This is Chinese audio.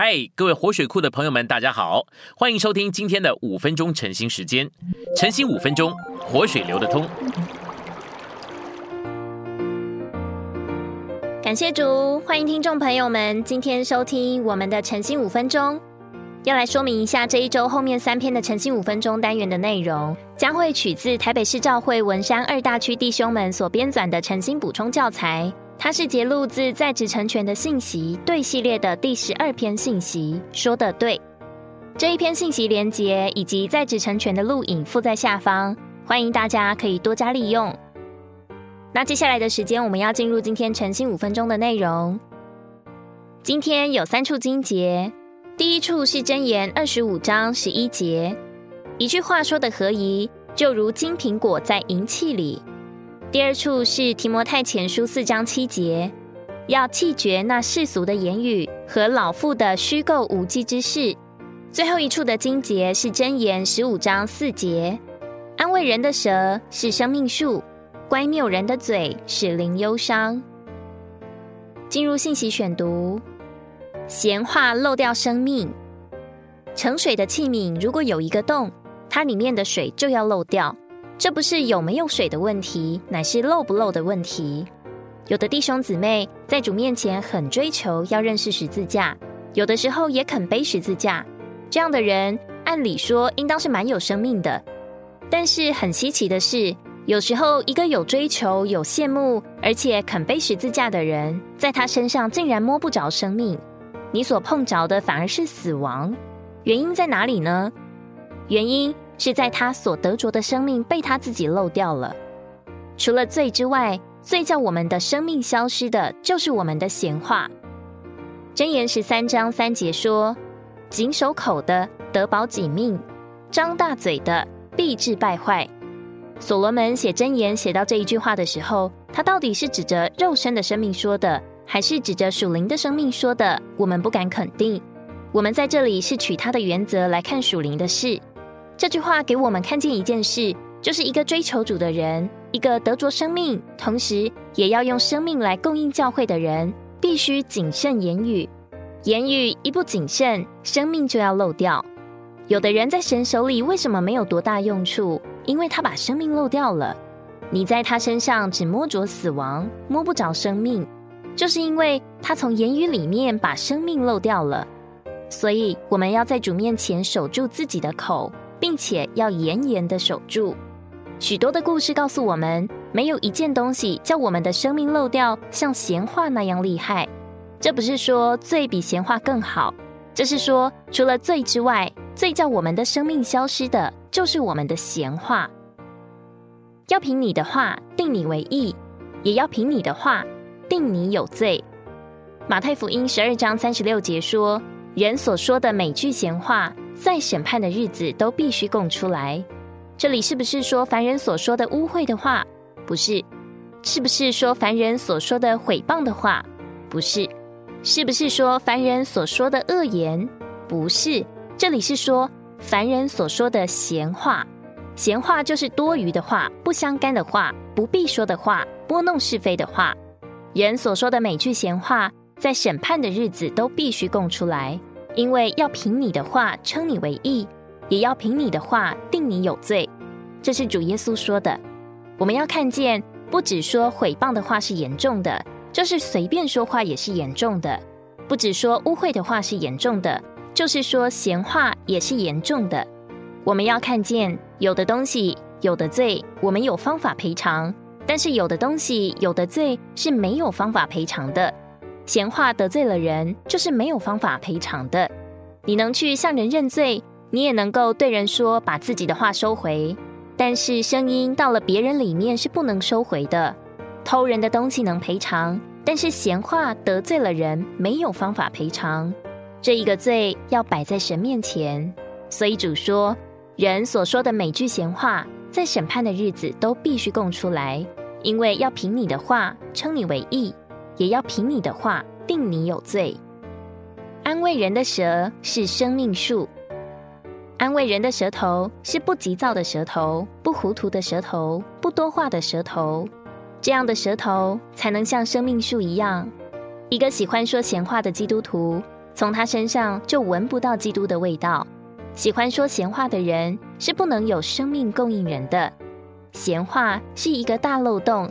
嗨，各位活水库的朋友们，大家好，欢迎收听今天的五分钟晨兴时间。晨兴五分钟，活水流得通。感谢主，欢迎听众朋友们今天收听我们的晨兴五分钟。要来说明一下这一周后面三篇的晨兴五分钟单元的内容，将会取自台北市教会文山二大区弟兄们所编纂的晨兴补充教材。它是节录自在职成全的信息对系列的第十二篇信息，说的对。这一篇信息连结以及在职成全的录影附在下方，欢迎大家可以多加利用。那接下来的时间，我们要进入今天晨兴五分钟的内容。今天有三处经节，第一处是箴言二十五章十一节，一句话说的合宜，就如金苹果在银器里。第二处是提摩太前书四章七节，要弃绝那世俗的言语和老妇的虚构无稽之事。最后一处的经节是箴言十五章四节，安慰人的舌是生命树，乖谬人的嘴使灵忧伤。进入信息选读，闲话漏掉生命。盛水的器皿如果有一个洞，它里面的水就要漏掉。这不是有没有水的问题，乃是漏不漏的问题。有的弟兄姊妹在主面前很追求要认识十字架，有的时候也肯背十字架。这样的人，按理说应当是蛮有生命的。但是很稀奇的是，有时候一个有追求、有羡慕，而且肯背十字架的人，在他身上竟然摸不着生命。你所碰着的反而是死亡。原因在哪里呢？原因。是在他所得着的生命被他自己漏掉了。除了罪之外，罪叫我们的生命消失的，就是我们的闲话。箴言十三章三节说：“谨守口的得保己命，张大嘴的必致败坏。”所罗门写箴言写到这一句话的时候，他到底是指着肉身的生命说的，还是指着属灵的生命说的？我们不敢肯定。我们在这里是取他的原则来看属灵的事。这句话给我们看见一件事，就是一个追求主的人，一个得着生命，同时也要用生命来供应教会的人，必须谨慎言语。言语一不谨慎，生命就要漏掉。有的人在神手里为什么没有多大用处？因为他把生命漏掉了。你在他身上只摸着死亡，摸不着生命，就是因为他从言语里面把生命漏掉了。所以我们要在主面前守住自己的口。并且要严严的守住。许多的故事告诉我们，没有一件东西叫我们的生命漏掉，像闲话那样厉害。这不是说罪比闲话更好，这是说除了罪之外，最叫我们的生命消失的，就是我们的闲话。要凭你的话定你为义，也要凭你的话定你有罪。马太福音十二章三十六节说：人所说的每句闲话。在审判的日子都必须供出来。这里是不是说凡人所说的污秽的话？不是。是不是说凡人所说的毁谤的话？不是。是不是说凡人所说的恶言？不是。这里是说凡人所说的闲话。闲话就是多余的话、不相干的话、不必说的话、拨弄是非的话。人所说的每句闲话，在审判的日子都必须供出来。因为要凭你的话称你为义，也要凭你的话定你有罪，这是主耶稣说的。我们要看见，不只说毁谤的话是严重的，就是随便说话也是严重的；不只说污秽的话是严重的，就是说闲话也是严重的。我们要看见，有的东西、有的罪，我们有方法赔偿；但是有的东西、有的罪是没有方法赔偿的。闲话得罪了人，就是没有方法赔偿的。你能去向人认罪，你也能够对人说把自己的话收回，但是声音到了别人里面是不能收回的。偷人的东西能赔偿，但是闲话得罪了人，没有方法赔偿。这一个罪要摆在神面前，所以主说，人所说的每句闲话，在审判的日子都必须供出来，因为要凭你的话称你为义。也要凭你的话定你有罪。安慰人的舌是生命树，安慰人的舌头是不急躁的舌头，不糊涂的舌头，不多话的舌头。这样的舌头才能像生命树一样。一个喜欢说闲话的基督徒，从他身上就闻不到基督的味道。喜欢说闲话的人是不能有生命供应人的。闲话是一个大漏洞，